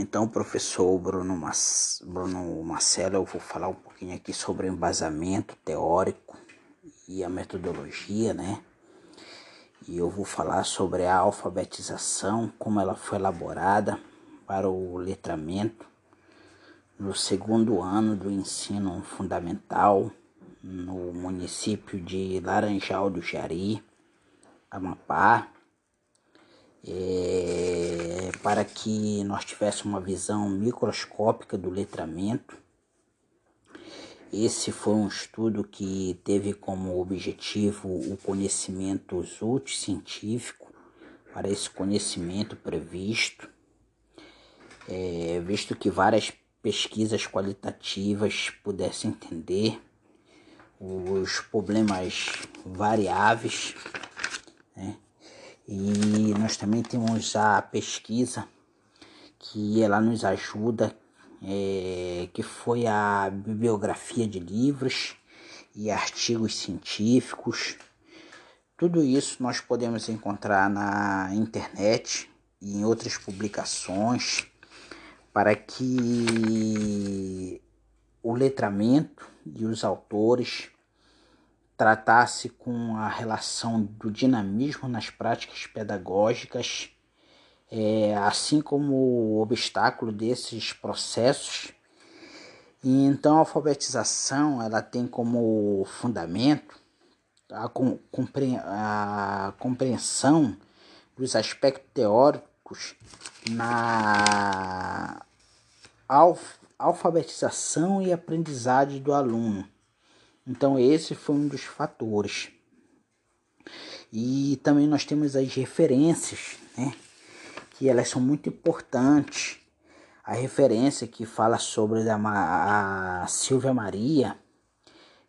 Então, professor Bruno, Bruno Marcelo, eu vou falar um pouquinho aqui sobre o embasamento teórico e a metodologia, né? E eu vou falar sobre a alfabetização, como ela foi elaborada para o letramento no segundo ano do ensino fundamental no município de Laranjal do Jari, Amapá, é, para que nós tivéssemos uma visão microscópica do letramento. Esse foi um estudo que teve como objetivo o conhecimento científico para esse conhecimento previsto, é, visto que várias pesquisas qualitativas pudessem entender os problemas variáveis, né? E nós também temos a pesquisa que ela nos ajuda, é, que foi a bibliografia de livros e artigos científicos. Tudo isso nós podemos encontrar na internet e em outras publicações para que o letramento e os autores tratasse com a relação do dinamismo nas práticas pedagógicas, é, assim como o obstáculo desses processos. E então a alfabetização ela tem como fundamento a, a compreensão dos aspectos teóricos na alfabetização e aprendizagem do aluno então esse foi um dos fatores. E também nós temos as referências, né? Que elas são muito importantes. A referência que fala sobre a, a Silvia Maria,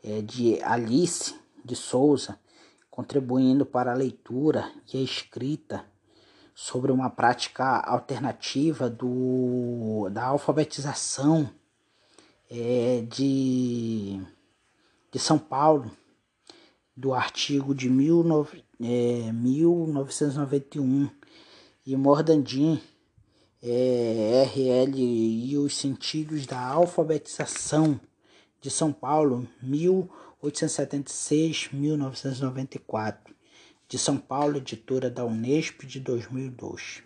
é de Alice de Souza, contribuindo para a leitura e a escrita sobre uma prática alternativa do, da alfabetização é, de de São Paulo, do artigo de 19, é, 1991, e Mordandim, é, RL e os sentidos da alfabetização de São Paulo, 1876-1994, de São Paulo, editora da Unesp de 2002.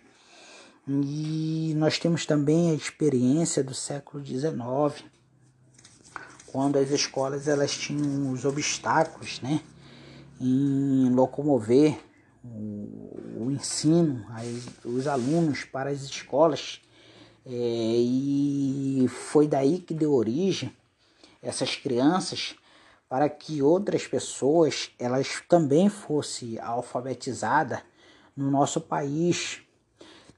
E nós temos também a experiência do século XIX, quando as escolas elas tinham os obstáculos, né, em locomover o, o ensino, as, os alunos para as escolas, é, e foi daí que deu origem essas crianças para que outras pessoas elas também fossem alfabetizadas no nosso país.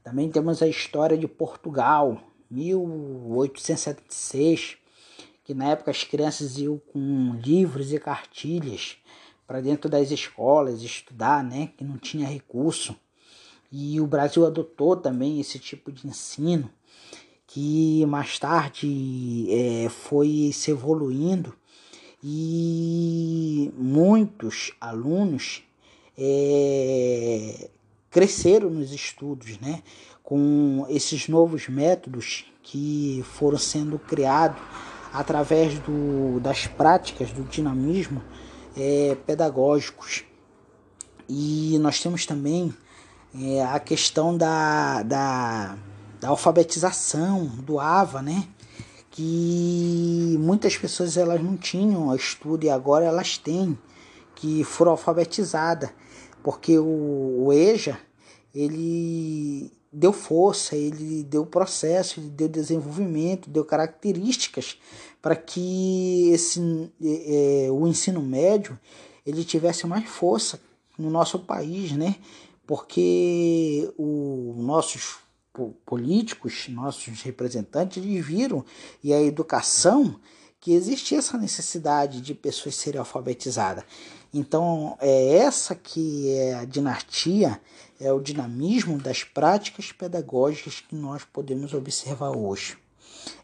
Também temos a história de Portugal, 1876, que na época as crianças iam com livros e cartilhas para dentro das escolas estudar, né, que não tinha recurso. E o Brasil adotou também esse tipo de ensino, que mais tarde é, foi se evoluindo e muitos alunos é, cresceram nos estudos, né, com esses novos métodos que foram sendo criados através do, das práticas do dinamismo é, pedagógicos. E nós temos também é, a questão da, da, da, alfabetização, do AVA, né? que muitas pessoas elas não tinham estudo e agora elas têm, que foram alfabetizadas, porque o, o EJA ele deu força, ele deu processo, ele deu desenvolvimento, deu características para que esse, é, o ensino médio ele tivesse mais força no nosso país, né? Porque os nossos políticos, nossos representantes, eles viram e a educação que existia essa necessidade de pessoas serem alfabetizadas. Então, é essa que é a dinastia, é o dinamismo das práticas pedagógicas que nós podemos observar hoje.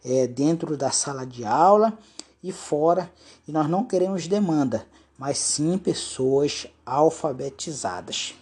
É dentro da sala de aula e fora, e nós não queremos demanda, mas sim pessoas alfabetizadas.